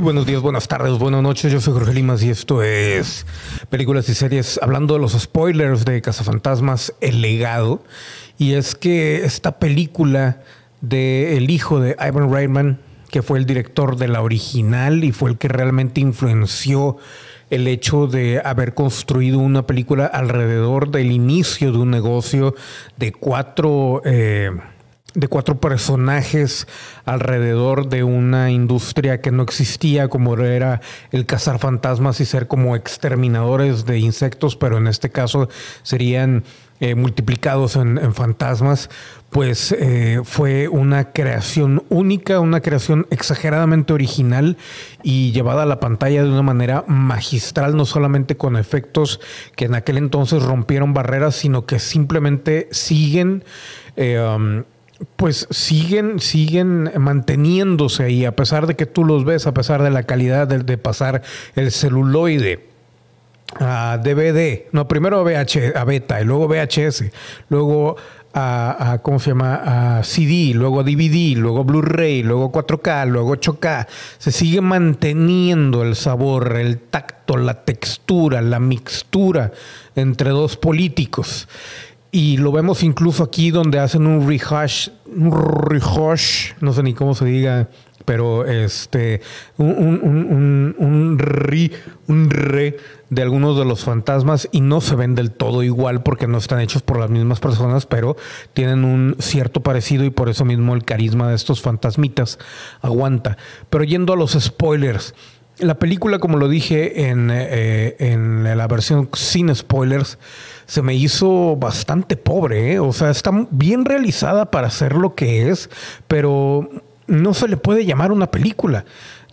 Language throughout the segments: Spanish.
Buenos días, buenas tardes, buenas noches. Yo soy Jorge Limas y esto es Películas y Series hablando de los spoilers de Cazafantasmas El Legado. Y es que esta película de el hijo de Ivan Reitman, que fue el director de la original y fue el que realmente influenció el hecho de haber construido una película alrededor del inicio de un negocio de cuatro... Eh, de cuatro personajes alrededor de una industria que no existía, como era el cazar fantasmas y ser como exterminadores de insectos, pero en este caso serían eh, multiplicados en, fantasmas, pues eh, fue una creación única, una creación exageradamente original y llevada a la pantalla de una manera magistral, no solamente con efectos que en aquel entonces rompieron barreras, sino que simplemente siguen... Eh, um, pues siguen, siguen manteniéndose ahí, a pesar de que tú los ves, a pesar de la calidad de, pasar el celuloide a DVD, no, primero a, a beta y luego VHS, luego a, ¿cómo se llama? A CD, luego a DVD, luego Blu-ray, luego 4K, luego 8K. Se sigue manteniendo el sabor, el tacto, la textura, la mixtura entre dos políticos. Y lo vemos incluso aquí donde hacen un rehash, un rehash, no sé ni cómo se diga, pero este, un, un, un, re, un re de algunos de los fantasmas y no se ven del todo igual porque no están hechos por las mismas personas, pero tienen un cierto parecido y por eso mismo el carisma de estos fantasmitas aguanta. Pero yendo a los spoilers, la película, como lo dije en, eh, en la versión sin spoilers, se me hizo bastante pobre. ¿eh? O sea, está bien realizada para ser lo que es, pero no se le puede llamar una película.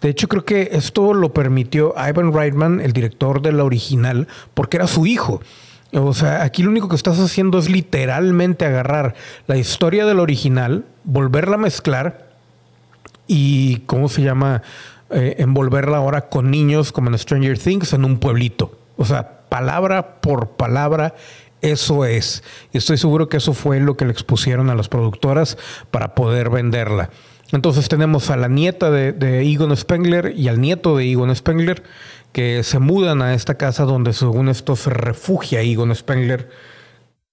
De hecho, creo que esto lo permitió Ivan Reitman, el director de la original, porque era su hijo. O sea, aquí lo único que estás haciendo es literalmente agarrar la historia del original, volverla a mezclar y, ¿cómo se llama? Eh, envolverla ahora con niños como en Stranger Things en un pueblito. O sea, palabra por palabra, eso es. Y estoy seguro que eso fue lo que le expusieron a las productoras para poder venderla. Entonces tenemos a la nieta de, de Egon Spengler y al nieto de Egon Spengler que se mudan a esta casa donde según esto se refugia Egon Spengler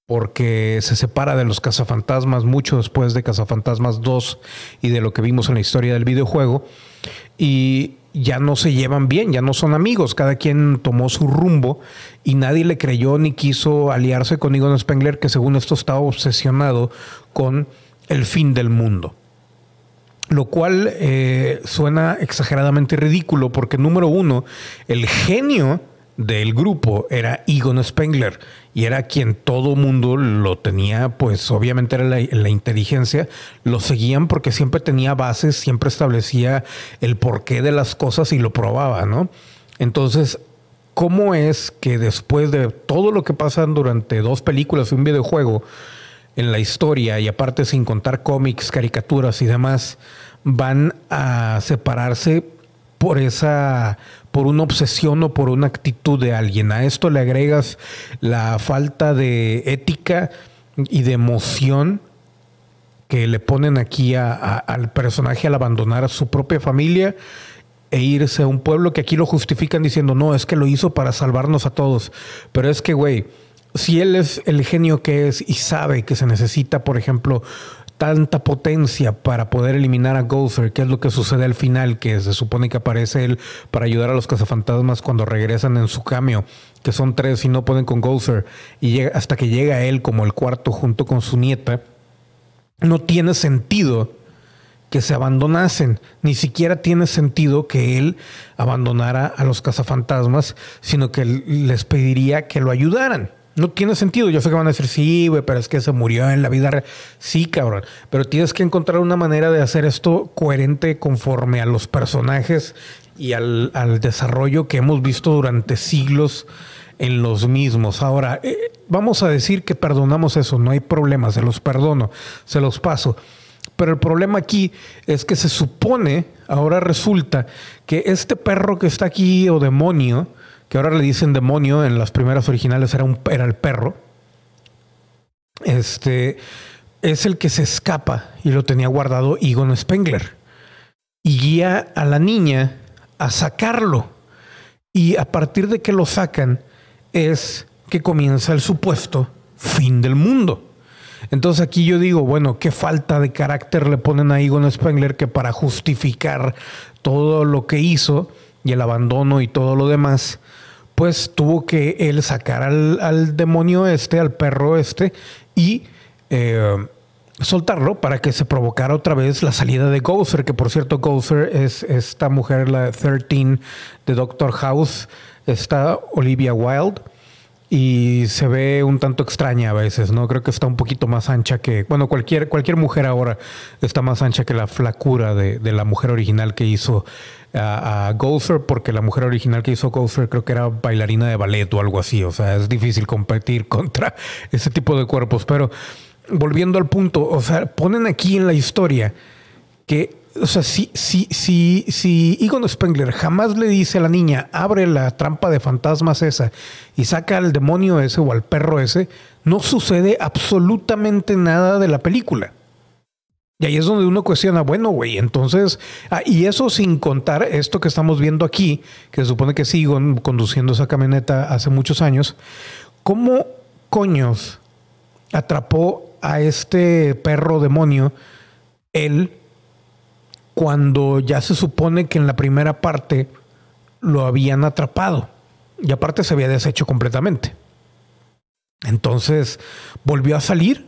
porque se separa de los cazafantasmas mucho después de Cazafantasmas 2 y de lo que vimos en la historia del videojuego. Y ya no se llevan bien, ya no son amigos, cada quien tomó su rumbo y nadie le creyó ni quiso aliarse con Egon Spengler, que según esto estaba obsesionado con el fin del mundo. Lo cual eh, suena exageradamente ridículo porque número uno, el genio del grupo era Egon Spengler y era quien todo mundo lo tenía, pues obviamente era la, inteligencia, lo seguían porque siempre tenía bases, siempre establecía el porqué de las cosas y lo probaba, ¿no? Entonces, ¿cómo es que después de todo lo que pasa durante dos películas y un videojuego en la historia, y aparte sin contar cómics, caricaturas y demás, van a separarse por esa por una obsesión o por una actitud de alguien. A esto le agregas la falta de ética y de emoción que le ponen aquí al personaje al abandonar a su propia familia e irse a un pueblo que aquí lo justifican diciendo, no, es que lo hizo para salvarnos a todos. Pero es que, güey, si él es el genio que es y sabe que se necesita, por ejemplo, tanta potencia para poder eliminar a Gozer, que es lo que sucede al final, que se supone que aparece él para ayudar a los cazafantasmas cuando regresan en su cambio, que son tres y no pueden con Gozer, y llega, hasta que llega él como el cuarto junto con su nieta, no tiene sentido que se abandonasen, ni siquiera tiene sentido que él abandonara a los cazafantasmas, sino que les pediría que lo ayudaran. No tiene sentido. Yo sé que van a decir, sí, güey, pero es que se murió en la vida real. Sí, cabrón. Pero tienes que encontrar una manera de hacer esto coherente conforme a los personajes y al, desarrollo que hemos visto durante siglos en los mismos. Ahora, eh, vamos a decir que perdonamos eso, no hay problema, se los perdono, se los paso. Pero el problema aquí es que se supone, ahora resulta, que este perro que está aquí o demonio, que ahora le dicen demonio, en las primeras originales era, un, era el perro, este, es el que se escapa y lo tenía guardado Egon Spengler. y guía a la niña a sacarlo. Y a partir de que lo sacan es que comienza el supuesto fin del mundo. Entonces aquí yo digo, bueno, qué falta de carácter le ponen a Egon Spengler que para justificar todo lo que hizo y el abandono y todo lo demás, pues tuvo que él sacar al, demonio este, al perro este, y eh, soltarlo para que se provocara otra vez la salida de Gozer, que por cierto Gozer es esta mujer, la 13 de Doctor House, está Olivia Wilde y se ve un tanto extraña a veces, ¿no? Creo que está un poquito más ancha que, bueno, cualquier, cualquier mujer ahora está más ancha que la flacura de, la mujer original que hizo a, a porque la mujer original que hizo Gozer creo que era bailarina de ballet o algo así, o sea, es difícil competir contra ese tipo de cuerpos, pero volviendo al punto, o sea, ponen aquí en la historia que o sea, si, si, si, si Egon Spengler jamás le dice a la niña, abre la trampa de fantasmas esa y saca al demonio ese o al perro ese, no sucede absolutamente nada de la película. Y ahí es donde uno cuestiona, bueno, güey, entonces, ah, y eso sin contar esto que estamos viendo aquí, que se supone que sigo conduciendo esa camioneta hace muchos años, ¿cómo coños atrapó a este perro demonio él cuando ya se supone que en la primera parte lo habían atrapado y aparte se había deshecho completamente. Entonces volvió a salir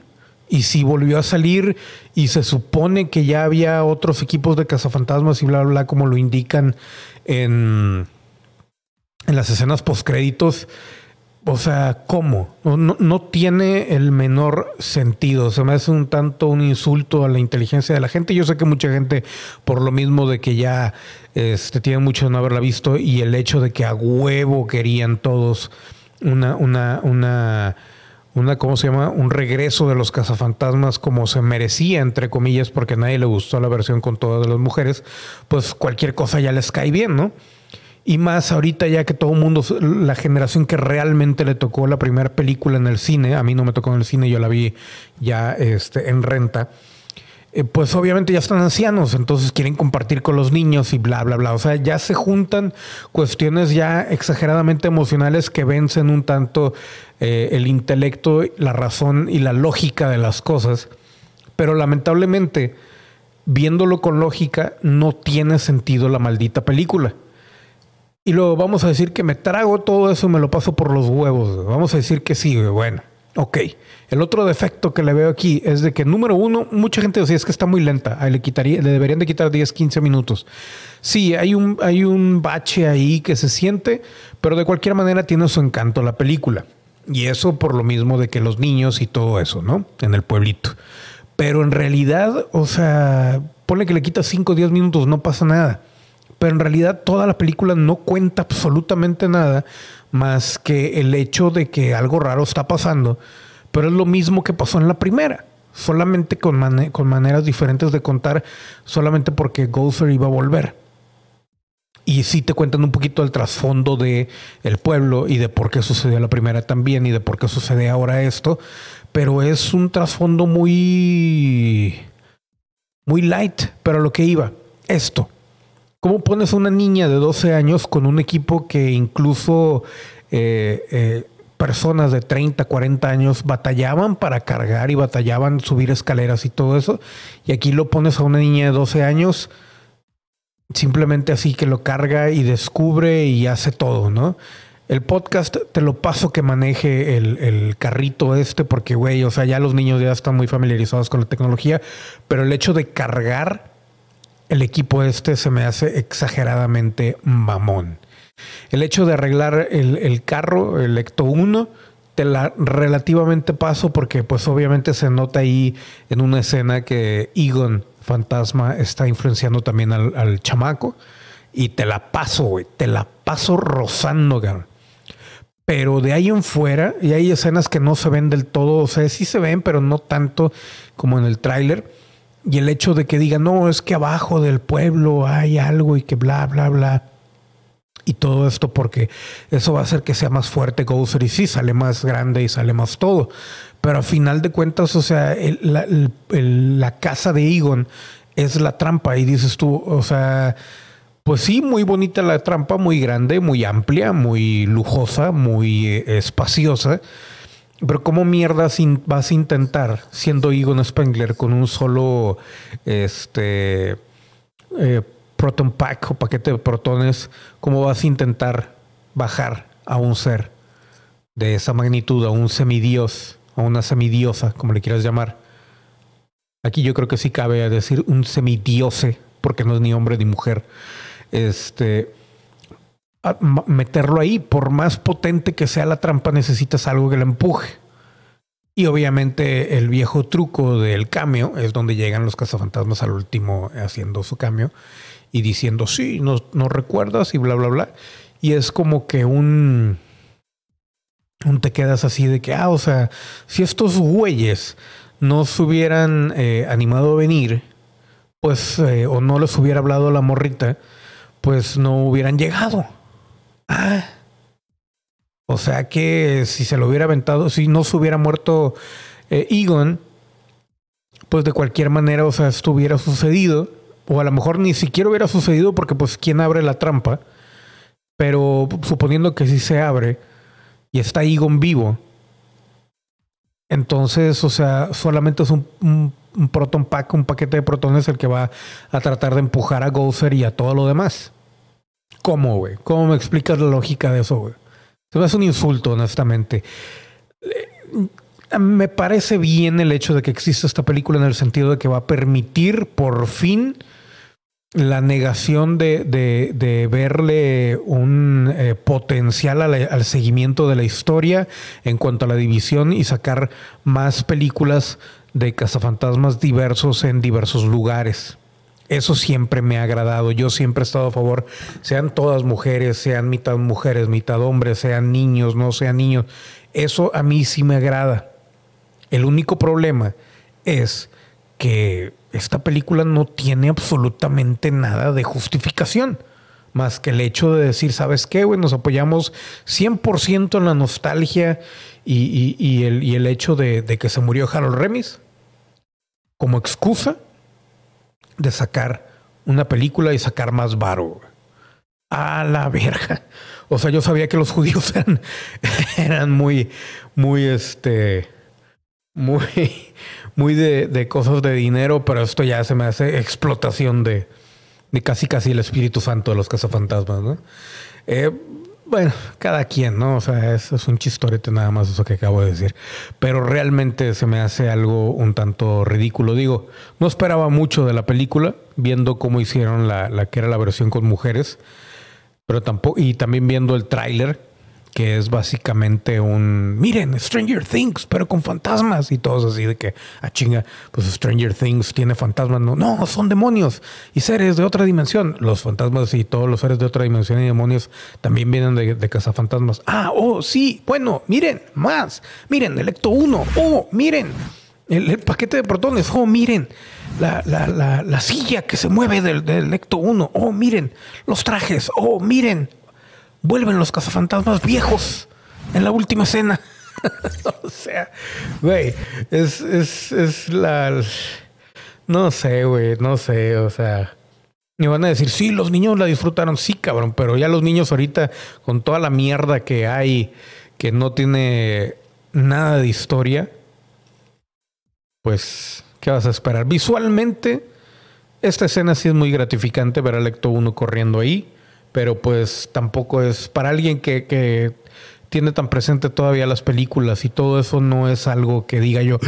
y si volvió a salir y se supone que ya había otros equipos de cazafantasmas y bla, bla, bla, como lo indican en, en las escenas postcréditos, o sea, ¿cómo? No, tiene el menor sentido. Se me hace un tanto un insulto a la inteligencia de la gente. Yo sé que mucha gente, por lo mismo de que ya este, tiene mucho de no haberla visto y el hecho de que a huevo querían todos una, una, una, una, ¿cómo se llama? Un regreso de los cazafantasmas como se merecía, entre comillas, porque a nadie le gustó la versión con todas las mujeres, pues cualquier cosa ya les cae bien, ¿no? Y más ahorita ya que todo el mundo, la generación que realmente le tocó la primera película en el cine, a mí no me tocó en el cine, yo la vi ya este, en renta, eh, pues obviamente ya están ancianos, entonces quieren compartir con los niños y bla, bla, bla. O sea, ya se juntan cuestiones ya exageradamente emocionales que vencen un tanto eh, el intelecto, la razón y la lógica de las cosas. Pero lamentablemente, viéndolo con lógica, no tiene sentido la maldita película. Y luego vamos a decir que me trago todo eso y me lo paso por los huevos. Vamos a decir que sí, bueno. Ok. El otro defecto que le veo aquí es de que, número uno, mucha gente decía es que está muy lenta. le, deberían de quitar 10, 15 minutos. Sí, hay un, hay un bache ahí que se siente, pero de cualquier manera tiene su encanto la película. Y eso por lo mismo de que los niños y todo eso, ¿no? En el pueblito. Pero en realidad, o sea, ponle que le quitas 5 o 10 minutos, no pasa nada pero en realidad toda la película no cuenta absolutamente nada más que el hecho de que algo raro está pasando, pero es lo mismo que pasó en la primera, solamente con, con maneras diferentes de contar, solamente porque Gozer iba a volver. Y sí te cuentan un poquito el trasfondo de el pueblo y de por qué sucedió la primera también y de por qué sucede ahora esto, pero es un trasfondo muy muy light, pero lo que iba, esto ¿Cómo pones a una niña de 12 años con un equipo que incluso eh, eh, personas de 30, 40 años batallaban para cargar y batallaban subir escaleras y todo eso? Y aquí lo pones a una niña de 12 años simplemente así que lo carga y descubre y hace todo, ¿no? El podcast te lo paso que maneje el, el, carrito este, porque, güey, o sea, ya los niños ya están muy familiarizados con la tecnología, pero el hecho de cargar el equipo este se me hace exageradamente mamón. El hecho de arreglar el, carro, el Ecto 1, te la relativamente paso porque pues obviamente se nota ahí en una escena que Egon Fantasma está influenciando también al, chamaco y te la paso, güey, te la paso rozando, güey. Pero de ahí en fuera, y hay escenas que no se ven del todo, o sea, sí se ven, pero no tanto como en el tráiler y el hecho de que digan, no, es que abajo del pueblo hay algo y que bla, bla, bla. Y todo esto porque eso va a hacer que sea más fuerte Gozer y sí, sale más grande y sale más todo. Pero a final de cuentas, o sea, la, casa de Egon es la trampa. Y dices tú, o sea, pues sí, muy bonita la trampa, muy grande, muy amplia, muy lujosa, muy eh, espaciosa. Pero ¿cómo mierda vas a intentar, siendo Egon Spengler, con un solo este, eh, proton pack o paquete de protones, cómo vas a intentar bajar a un ser de esa magnitud, a un semidios, a una semidiosa, como le quieras llamar? Aquí yo creo que sí cabe decir un semidiose, porque no es ni hombre ni mujer. Este meterlo ahí. Por más potente que sea la trampa, necesitas algo que la empuje. Y obviamente el viejo truco del cambio es donde llegan los cazafantasmas al último haciendo su cambio y diciendo, sí, no, recuerdas y bla, bla, bla. Y es como que un, un te quedas así de que, ah, o sea, si estos güeyes no se hubieran eh, animado a venir, pues, eh, o no les hubiera hablado la morrita, pues no hubieran llegado. O sea que si se lo hubiera aventado, si no se hubiera muerto eh, Egon, pues de cualquier manera, o sea, esto hubiera sucedido. O a lo mejor ni siquiera hubiera sucedido porque pues quién abre la trampa. Pero suponiendo que sí se abre y está Egon vivo. Entonces, o sea, solamente es un, un proton pack, un paquete de protones el que va a tratar de empujar a Gozer y a todo lo demás. ¿Cómo, güey? ¿Cómo me explicas la lógica de eso, güey? Se me hace un insulto, honestamente. Eh, me parece bien el hecho de que exista esta película en el sentido de que va a permitir por fin la negación de, de, verle un eh, potencial al seguimiento de la historia en cuanto a la división y sacar más películas de cazafantasmas diversos en diversos lugares. Eso siempre me ha agradado. Yo siempre he estado a favor, sean todas mujeres, sean mitad mujeres, mitad hombres, sean niños, no sean niños. Eso a mí sí me agrada. El único problema es que esta película no tiene absolutamente nada de justificación. Más que el hecho de decir, ¿sabes qué, güey? Nos apoyamos 100% en la nostalgia y, el, hecho de, de que se murió Harold Remis como excusa de sacar una película y sacar más varo. A la verga. O sea, yo sabía que los judíos eran, eran muy, muy, este, muy, muy de, de, cosas de dinero, pero esto ya se me hace explotación de, de casi casi el Espíritu Santo de los cazafantasmas, ¿no? Eh, bueno, cada quien, ¿no? O sea, es un chistorete nada más eso que acabo de decir. Pero realmente se me hace algo un tanto ridículo. Digo, no esperaba mucho de la película, viendo cómo hicieron la, la que era la versión con mujeres, pero tampoco, y también viendo el tráiler, que es básicamente un, miren, Stranger Things, pero con fantasmas y todos así de que, a ah, chinga, pues Stranger Things tiene fantasmas, no, no, son demonios y seres de otra dimensión. Los fantasmas y todos los seres de otra dimensión y demonios también vienen de, de cazafantasmas. Ah, oh, sí, bueno, miren, más, miren, Electo 1, oh, miren, el, paquete de protones, oh, miren. La, la, la, la silla que se mueve del, del Electo 1. Oh, miren. Los trajes. Oh, miren vuelven los cazafantasmas viejos en la última escena. o sea, güey, es, es, es la... No sé, güey, no sé, o sea... Me van a decir, sí, los niños la disfrutaron, sí, cabrón, pero ya los niños ahorita, con toda la mierda que hay, que no tiene nada de historia, pues, ¿qué vas a esperar? Visualmente, esta escena sí es muy gratificante ver al Lecto 1 corriendo ahí pero pues tampoco es para alguien que, que tiene tan presente todavía las películas y todo eso no es algo que diga yo,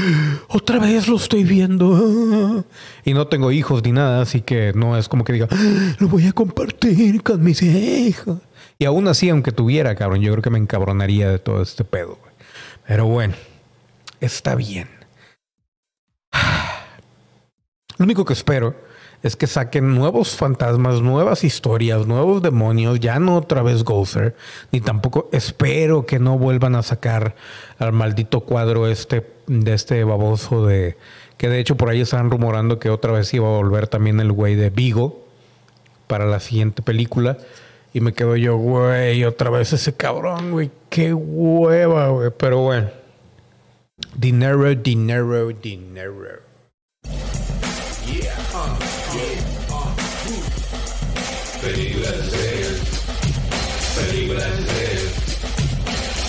otra vez lo estoy viendo. Y no tengo hijos ni nada, así que no es como que diga, lo voy a compartir con mis hijos. Y aún así, aunque tuviera, cabrón, yo creo que me encabronaría de todo este pedo. Pero bueno, está bien. Lo único que espero es que saquen nuevos fantasmas, nuevas historias, nuevos demonios, ya no otra vez Gozer, ni tampoco espero que no vuelvan a sacar al maldito cuadro este de este baboso de que de hecho por ahí estaban rumorando que otra vez iba a volver también el güey de Vigo para la siguiente película. Y me quedo yo, güey, otra vez ese cabrón, güey, qué hueva, güey. Pero bueno. Dinero, dinero, dinero. Yeah. Películas de series. Películas de series.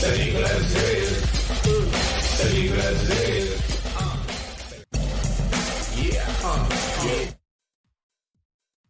Películas series. Películas